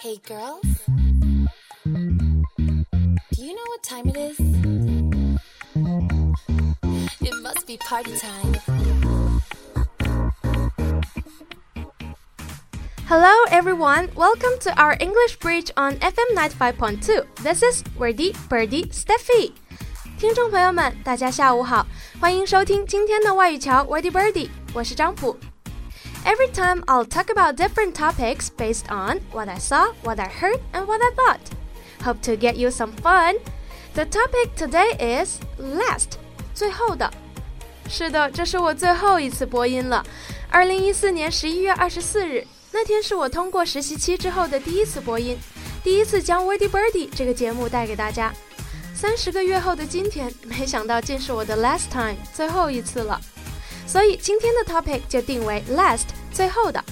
Hey girls, do you know what time it is? It must be party time. Hello everyone, welcome to our English Bridge on FM 95.2. This is Wordy Birdie Steffi. 听众朋友们，大家下午好，欢迎收听今天的外语桥 Wordy Birdie，我是张普。 Every time I'll talk about different topics based on what I saw, what I heard, and what I thought. Hope to get you some fun. The topic today is last，最后的。是的，这是我最后一次播音了。二零一四年十一月二十四日，那天是我通过实习期之后的第一次播音，第一次将 Wordy Birdie 这个节目带给大家。三十个月后的今天，没想到竟是我的 last time，最后一次了。所以今天的 topic 就定为 last 最后的，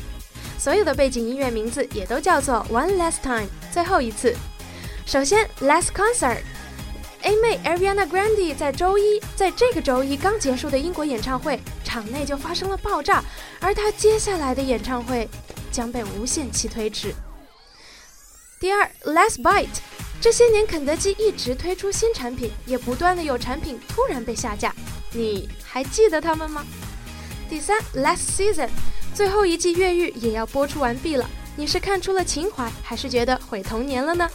所有的背景音乐名字也都叫做 one last time 最后一次。首先，last concert，A 妹 Ariana Grande 在周一，在这个周一刚结束的英国演唱会，场内就发生了爆炸，而她接下来的演唱会将被无限期推迟。第二，last bite，这些年肯德基一直推出新产品，也不断的有产品突然被下架，你还记得他们吗？第三，last season，最后一季越狱也要播出完毕了。你是看出了情怀，还是觉得毁童年了呢？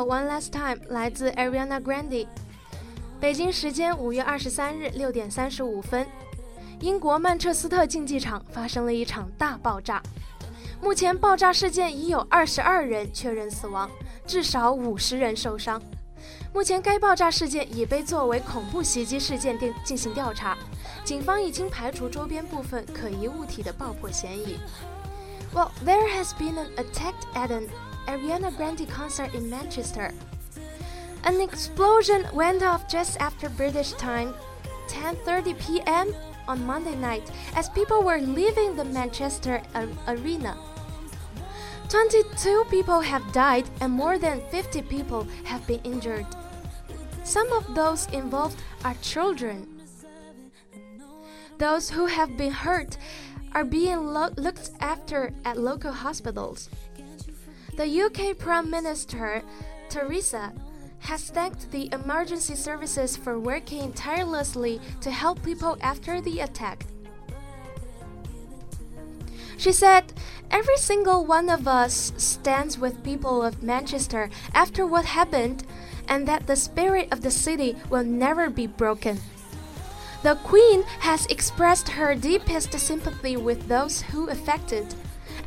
《One Last Time》来自 Ariana Grande。北京时间五月二十三日六点三十五分，英国曼彻斯特竞技场发生了一场大爆炸。目前爆炸事件已有二十二人确认死亡，至少五十人受伤。目前该爆炸事件已被作为恐怖袭击事件进进行调查，警方已经排除周边部分可疑物体的爆破嫌疑。Well, there has been an attack at an Ariana Grande concert in Manchester. An explosion went off just after British time, 10:30 p.m. on Monday night, as people were leaving the Manchester arena. 22 people have died and more than 50 people have been injured. Some of those involved are children. Those who have been hurt are being lo looked after at local hospitals. The UK Prime Minister, Theresa, has thanked the emergency services for working tirelessly to help people after the attack. She said, Every single one of us stands with people of Manchester after what happened, and that the spirit of the city will never be broken. The Queen has expressed her deepest sympathy with those who affected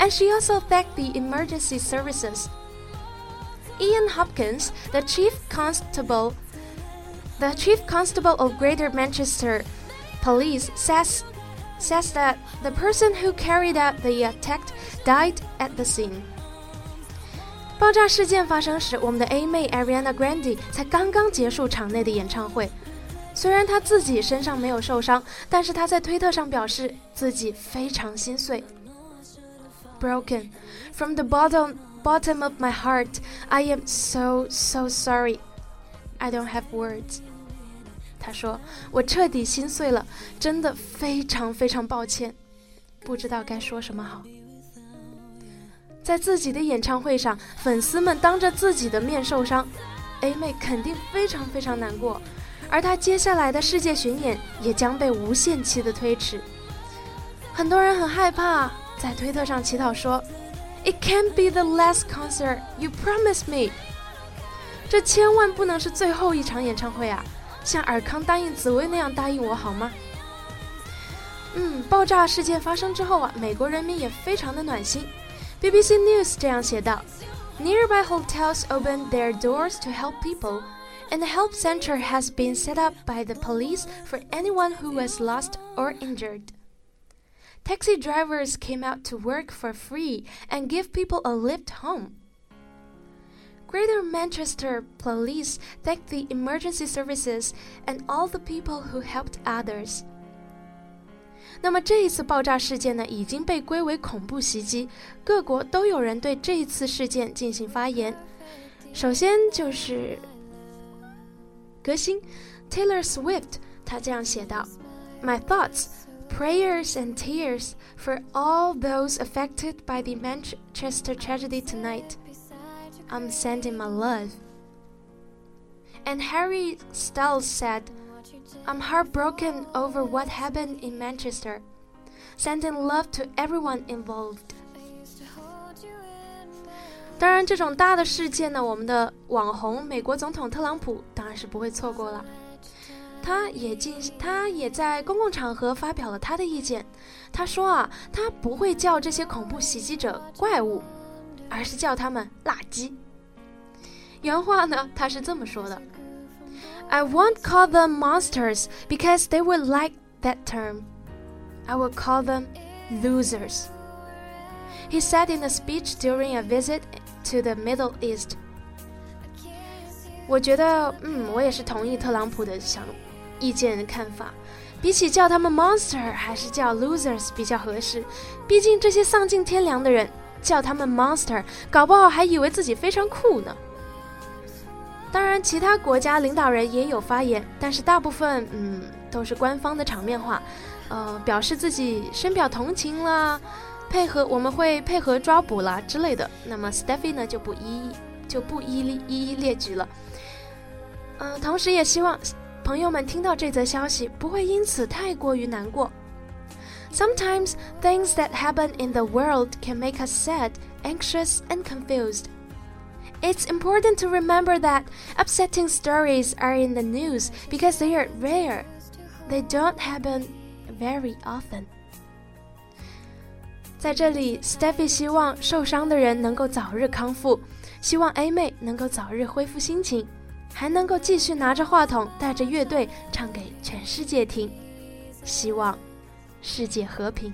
and she also thanked the emergency services. Ian Hopkins, the chief constable, the chief constable of Greater Manchester Police, says says that the person who carried out the attack died at the scene. 爆炸事件发生时，我们的 A 妹 Ariana Grande 才刚刚结束场内的演唱会。虽然她自己身上没有受伤，但是她在推特上表示自己非常心碎。 Broken. From the bottom bottom of my heart, I am so so sorry. I don't have words. 他说：“我彻底心碎了，真的非常非常抱歉，不知道该说什么好。”在自己的演唱会上，粉丝们当着自己的面受伤，A 妹肯定非常非常难过，而她接下来的世界巡演也将被无限期的推迟。很多人很害怕。在推特上祈祷说：“It can't be the last concert you promised me。”这千万不能是最后一场演唱会啊！像尔康答应紫薇那样答应我好吗？嗯，爆炸事件发生之后啊，美国人民也非常的暖心。BBC News 这样写道 Nearby hotels opened their doors to help people, and a help center has been set up by the police for anyone who was lost or injured. Taxi drivers came out to work for free and give people a lift home. Greater Manchester Police thanked the emergency services and all the people who helped others. 那么这一次爆炸事件呢，已经被归为恐怖袭击，各国都有人对这一次事件进行发言。首先就是歌星 Taylor Swift，他这样写道：“My thoughts, prayers and tears for all those affected by the Manchester tragedy tonight. I'm sending my love." And Harry Styles said. I'm heartbroken over what happened in Manchester. Sending love to everyone involved. 当然，这种大的事件呢，我们的网红美国总统特朗普当然是不会错过了。 他也进，他也在公共场合发表了他的意见。他说啊，他不会叫这些恐怖袭击者怪物，而是叫他们垃圾。原话呢，他是这么说的。I won't call them monsters because they would like that term. I will call them losers. He said in a speech during a visit to the Middle East. 我觉得，嗯，我也是同意特朗普的想 意见看法。比起叫他们 monster，还是叫 losers 比较合适。毕竟这些丧尽天良的人，叫他们 monster，搞不好还以为自己非常酷呢。当然，其他国家领导人也有发言，但是大部分嗯都是官方的场面话，呃，表示自己深表同情啦，配合我们会配合抓捕啦之类的。那么 Steffi 呢就不一就不一一一一列举了。嗯，同时也希望朋友们听到这则消息不会因此太过于难过。Sometimes things that happen in the world can make us sad, anxious, and confused. It's important to remember that upsetting stories are in the news because they are rare. They don't happen very often. 在这里，Steffi 希望受伤的人能够早日康复，希望 A 妹能够早日恢复心情， 还能够继续拿着话筒带着乐队唱给全世界听。希望世界和平。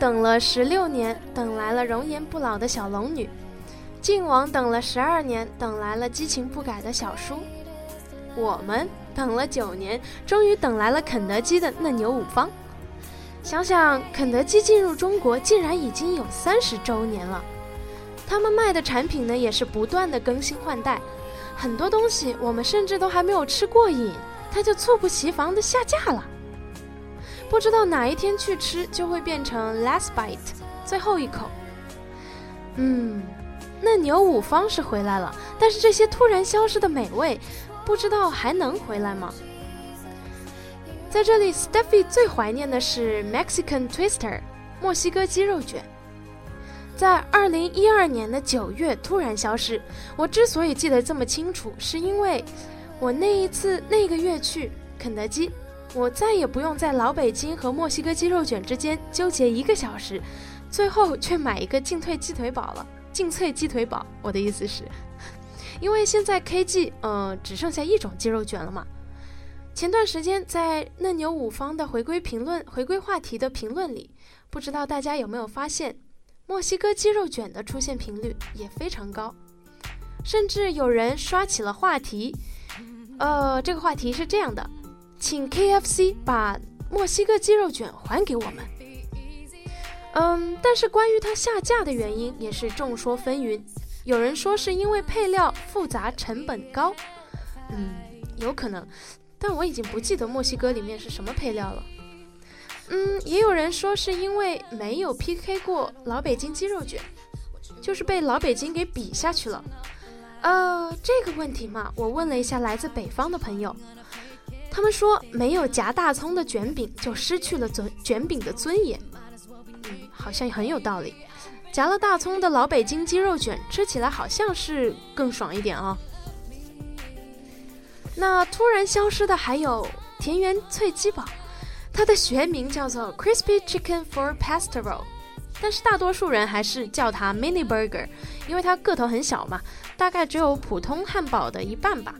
等了十六年，等来了容颜不老的小龙女；靖王等了十二年，等来了激情不改的小叔；我们等了九年，终于等来了肯德基的嫩牛五方。想想肯德基进入中国竟然已经有三十周年了，他们卖的产品呢也是不断的更新换代，很多东西我们甚至都还没有吃过瘾，它就猝不及防的下架了。不知道哪一天去吃就会变成 last bite，最后一口。嗯，嫩牛五方是回来了，但是这些突然消失的美味，不知道还能回来吗？在这里，Steffi 最怀念的是 Mexican Twister，墨西哥鸡肉卷，在二零一二年的九月突然消失。我之所以记得这么清楚，是因为我那一次那个月去肯德基。我再也不用在老北京和墨西哥鸡肉卷之间纠结一个小时，最后却买一个进退鸡腿堡了。进脆鸡腿堡，我的意思是，因为现在 KG 呃只剩下一种鸡肉卷了嘛。前段时间在嫩牛五方的回归评论、回归话题的评论里，不知道大家有没有发现，墨西哥鸡肉卷的出现频率也非常高，甚至有人刷起了话题。呃，这个话题是这样的，请 KFC 把墨西哥鸡肉卷还给我们。嗯，但是关于它下架的原因也是众说纷纭，有人说是因为配料复杂、成本高，嗯，有可能，但我已经不记得墨西哥里面是什么配料了。嗯，也有人说是因为没有 PK 过老北京鸡肉卷，就是被老北京给比下去了。呃，这个问题嘛，我问了一下来自北方的朋友，他们说没有夹大葱的卷饼就失去了尊卷饼的尊严。嗯，好像很有道理。夹了大葱的老北京鸡肉卷吃起来好像是更爽一点啊。那突然消失的还有田园脆鸡堡。它的学名叫做 Crispy Chicken for Pasta Roll，但是大多数人还是叫它 Mini Burger，因为它个头很小嘛，大概只有普通汉堡的一半吧。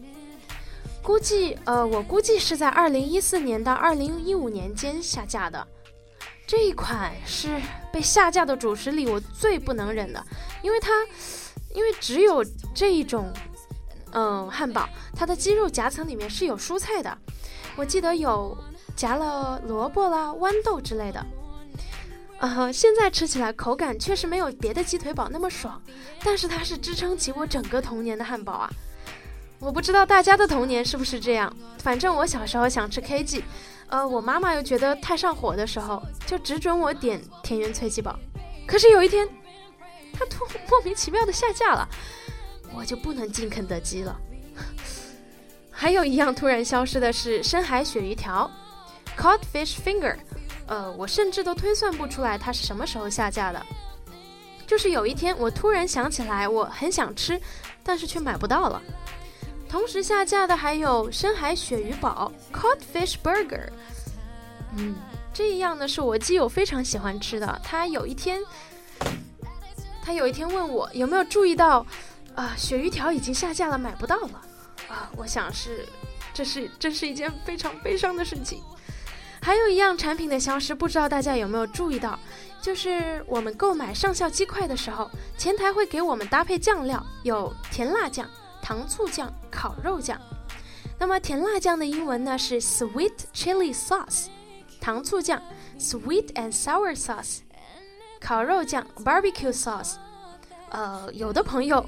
估计，呃，我估计是在2014年到2015年间下架的。这一款是被下架的主食里我最不能忍的，因为它，因为只有这一种，嗯，汉堡，它的鸡肉夹层里面是有蔬菜的，我记得有。夹了萝卜啦、豌豆之类的，呃，现在吃起来口感确实没有别的鸡腿堡那么爽，但是它是支撑起我整个童年的汉堡啊！我不知道大家的童年是不是这样，反正我小时候想吃 KG，呃，我妈妈又觉得太上火的时候，就只准我点田园脆鸡堡。可是有一天，它突莫名其妙的下架了，我就不能进肯德基了。还有一样突然消失的是深海鳕鱼条。Codfish finger，呃，我甚至都推算不出来它是什么时候下架的。就是有一天，我突然想起来，我很想吃，但是却买不到了。同时下架的还有深海鳕鱼堡 Codfish burger。嗯，这一样呢是我基友非常喜欢吃的。他有一天，他有一天问我有没有注意到，啊，鳕鱼条已经下架了，买不到了。啊，我想是，这是这是一件非常悲伤的事情。还有一样产品的消失，不知道大家有没有注意到，就是我们购买上校鸡块的时候，前台会给我们搭配酱料，有甜辣酱、糖醋酱、烤肉酱。那么甜辣酱的英文呢是 sweet chili sauce，糖醋酱 sweet and sour sauce，烤肉酱 barbecue sauce。呃，有的朋友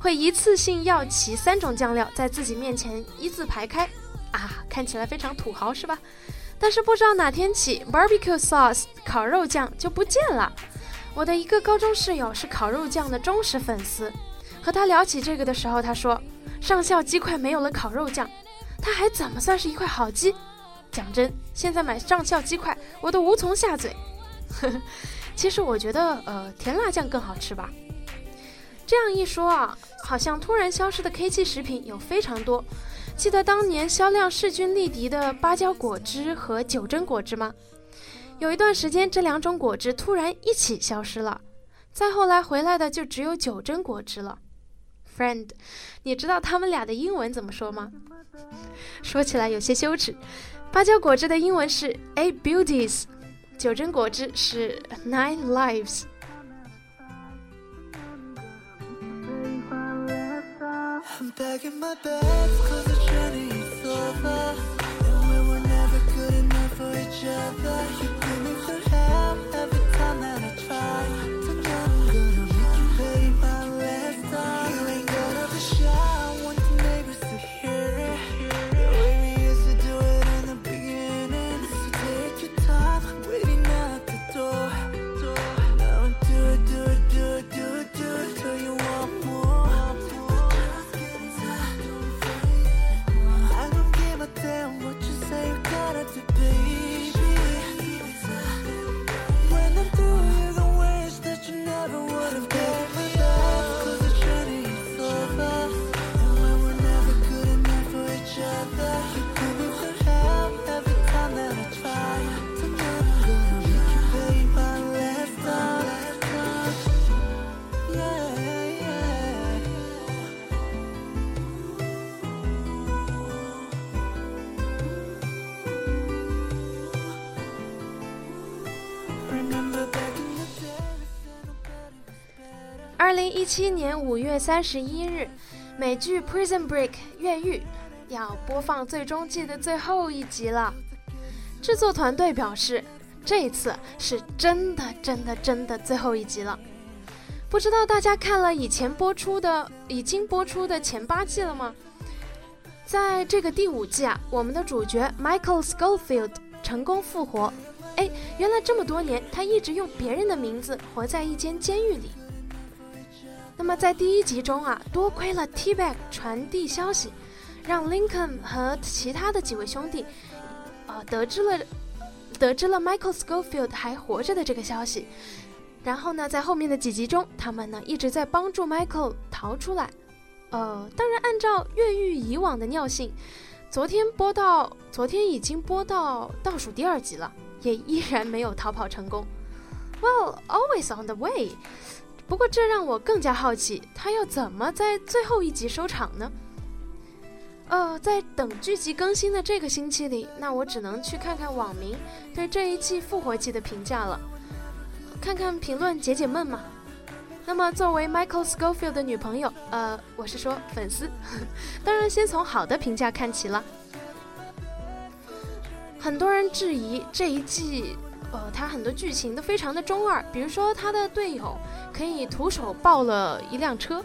会一次性要齐三种酱料在自己面前一字排开，啊，看起来非常土豪是吧？但是不知道哪天起，barbecue sauce 烤肉酱就不见了。我的一个高中室友是烤肉酱的忠实粉丝，和他聊起这个的时候，他说上校鸡块没有了烤肉酱，他还怎么算是一块好鸡？讲真，现在买上校鸡块我都无从下嘴。其实我觉得，呃，甜辣酱更好吃吧。这样一说啊，好像突然消失的 K 七食品有非常多。记得当年销量势均力敌的芭蕉果汁和九珍果汁吗？有一段时间，这两种果汁突然一起消失了，再后来回来的就只有九珍果汁了。Friend，你知道他们俩的英文怎么说吗？说起来有些羞耻。芭蕉果汁的英文是 Eight Beauties，九珍果汁是 Nine Lives。零一七年五月三十一日，美剧《Prison Break》越狱，要播放最终季的最后一集了。制作团队表示，这一次是真的、真的、真的最后一集了。不知道大家看了以前播出的、已经播出的前八季了吗？在这个第五季啊，我们的主角 Michael Schofield 成功复活。哎，原来这么多年他一直用别人的名字活在一间监狱里。那么在第一集中啊，多亏了 T-Bag 传递消息，让 Lincoln 和其他的几位兄弟，呃，得知了得知了 Michael Schofield 还活着的这个消息。然后呢，在后面的几集中，他们呢一直在帮助 Michael 逃出来。呃，当然按照越狱以往的尿性，昨天播到昨天已经播到倒数第二集了，也依然没有逃跑成功。Well, always on the way。不过这让我更加好奇，他要怎么在最后一集收场呢？呃，在等剧集更新的这个星期里，那我只能去看看网民对这一季复活季的评价了。看看评论解解闷嘛。那么，作为 Michael Scofield 的女朋友，呃，我是说粉丝，当然先从好的评价看起了。很多人质疑这一季，呃，他很多剧情都非常的中二，比如说他的队友可以徒手抱了一辆车，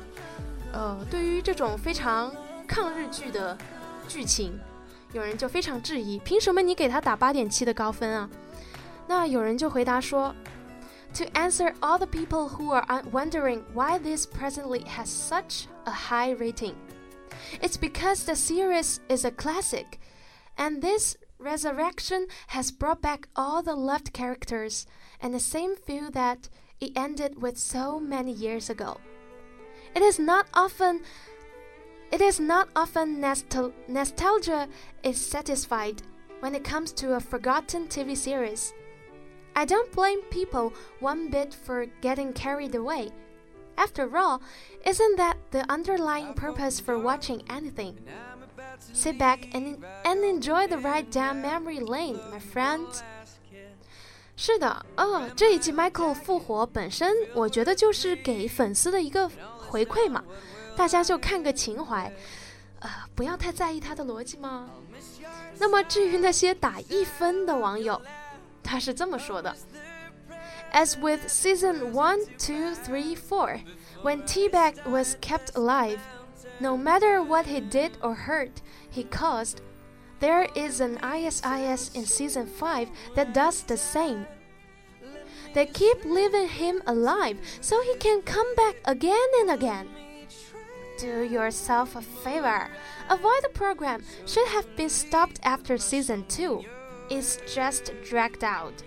呃，对于这种非常抗日剧的剧情，有人就非常质疑，凭什么你给他打八点七的高分啊？那有人就回答说。To answer all the people who are wondering why this presently has such a high rating, it's because the series is a classic, and this resurrection has brought back all the loved characters and the same feel that it ended with so many years ago. It is not often it is not often nostalgia is satisfied when it comes to a forgotten TV series. I don't blame people one bit for getting carried away. After all, isn't that the underlying purpose for watching anything? Sit back and, and enjoy the ride down memory lane, my friends. 是的，哦，这一季 Michael 复活本身，我觉得就是给粉丝的一个回馈嘛，大家就看个情怀，呃，不要太在意他的逻辑嘛。那么至于那些打一分的网友，他是这么说的：As with season one, two, three, four, when T-Bag was kept alive, no matter what he did or hurt he caused, there is an ISIS in season five that does the same. They keep leaving him alive so he can come back again and again. Do yourself a favor. Avoid the program should have been stopped after season 2. Is just dragged out。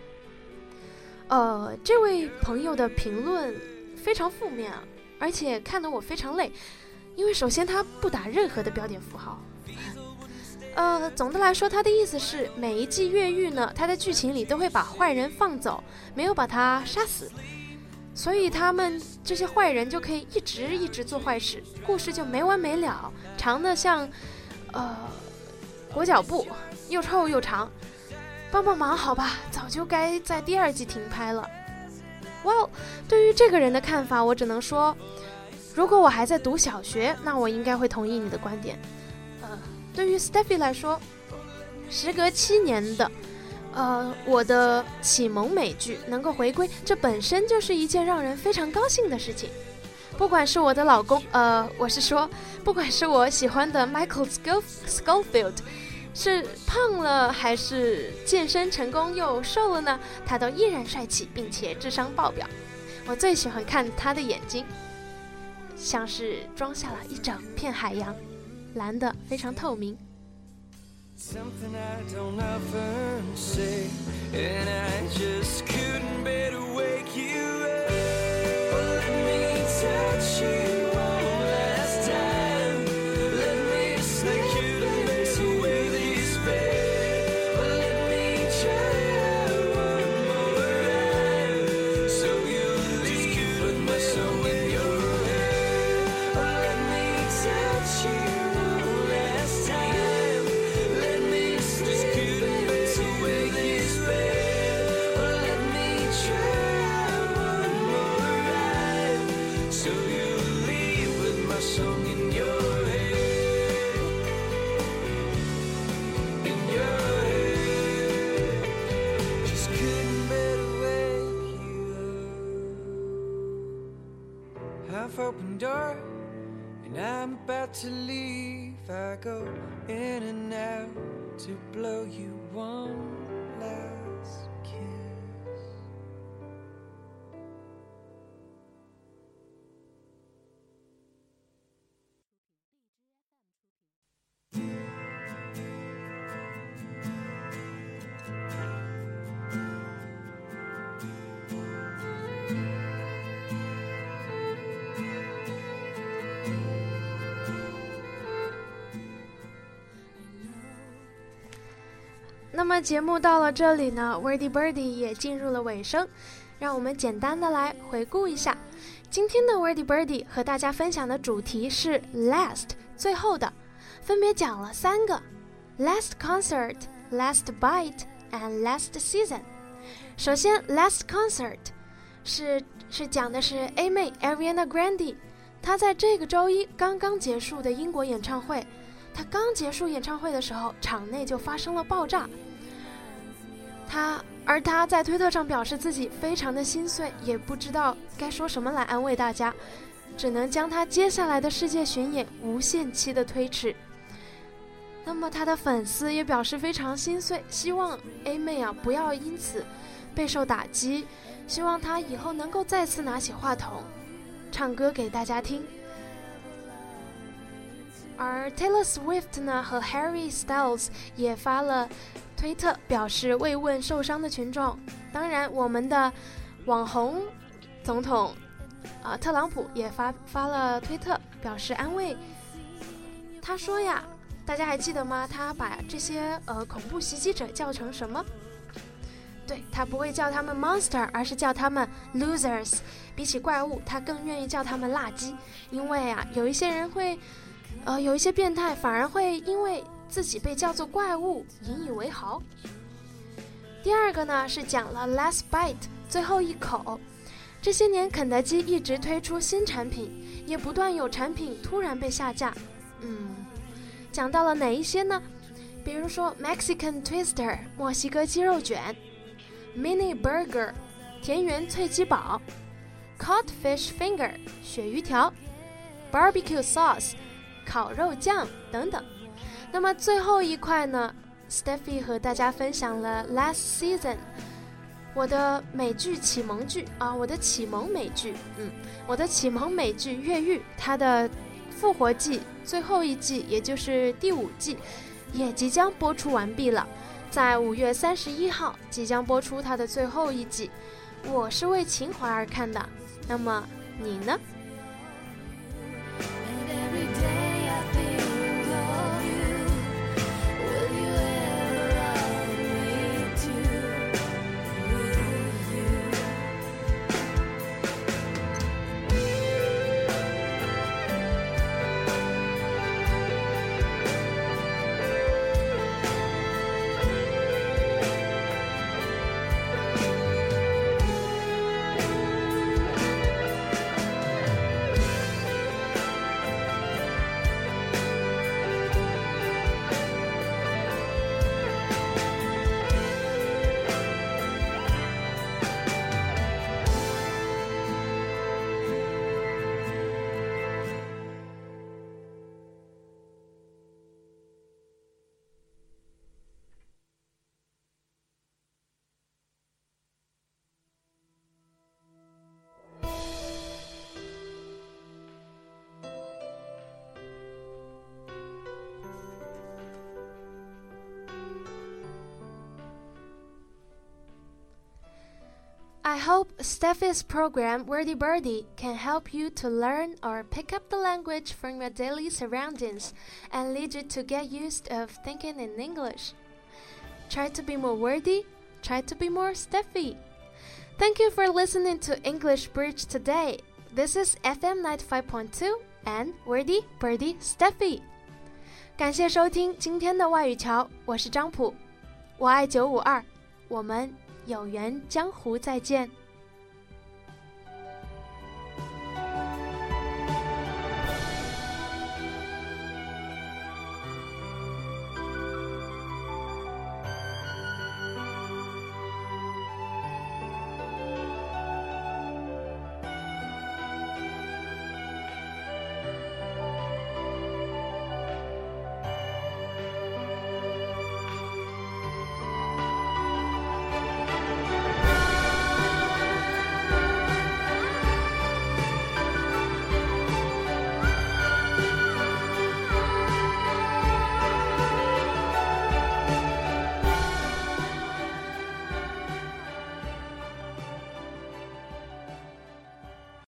呃，这位朋友的评论非常负面啊，而且看得我非常累， 因为首先他不打任何的标点符号。呃，总的来说，他的意思是每一季越狱呢，他在剧情里都会把坏人放走，没有把他杀死，所以他们这些坏人就可以一直一直做坏事，故事就没完没了，长的像呃裹脚布，又臭又长。帮帮忙，好吧，早就该在第二季停拍了。Well，对于这个人的看法，我只能说，如果我还在读小学，那我应该会同意你的观点。呃，对于 Stephy 来说，时隔七年的，呃，我的启蒙美剧能够回归，这本身就是一件让人非常高兴的事情。不管是我的老公，呃，我是说，不管是我喜欢的 Michael Schofield。是胖了还是健身成功又瘦了呢？他都依然帅气，并且智商爆表。我最喜欢看他的眼睛，像是装下了一整片海洋蓝的非常透明。Something i sliding door. And I'm about to leave. I go in and out to blow you one 么节目到了这里呢，Wordy Birdy 也进入了尾声，让我们简单的来回顾一下今天的 Wordy Birdy 和大家分享的主题是 last 最后的，分别讲了三个 last concert、last bite and last season。首先 last concert 是是讲的是 A 妹 Ariana Grande，她在这个周一刚刚结束的英国演唱会。她刚结束演唱会的时候，场内就发生了爆炸。他而他在推特上表示自己非常的心碎，也不知道该说什么来安慰大家，只能将他接下来的世界巡演无限期的推迟。那么他的粉丝也表示非常心碎，希望 A 妹啊不要因此备受打击，希望她以后能够再次拿起话筒，唱歌给大家听。而 Taylor Swift 呢和 Harry Styles 也发了推特，表示慰问受伤的群众。当然，我们的网红总统啊特朗普也发发了推特，表示安慰。他说呀，大家还记得吗？他把这些呃恐怖袭击者叫成什么？对他不会叫他们 monster，而是叫他们 losers。比起怪物，他更愿意叫他们垃圾，因为啊，有一些人会。呃，有一些变态反而会因为自己被叫做怪物引以为豪。第二个呢是讲了 last bite 最后一口。这些年肯德基一直推出新产品，也不断有产品突然被下架。嗯，讲到了哪一些呢？比如说 Mexican Twister 墨西哥鸡肉卷，Mini Burger 田园脆鸡堡，Cod Fish Finger 鳕鱼条，Barbecue Sauce。烤肉酱等等，那么最后一块呢？Steffi 和大家分享了 Last Season，我的美剧启蒙剧啊，我的启蒙美剧，嗯，我的启蒙美剧《越狱》它的复活季最后一季，也就是第五季，也即将播出完毕了，在五月三十一号即将播出它的最后一季。我是为情怀而看的，那么你呢 ？I hope Steffi's program Wordy Birdie can help you to learn or pick up the language from your daily surroundings and lead you to get used of thinking in English. Try to be more wordy, try to be more Steffi. Thank you for listening to English Bridge today. This is FM 95.2 and Wordy Birdie Steffi. 感谢收听今天的外语桥，我是张普，我爱九五二，我们 有缘江湖再见。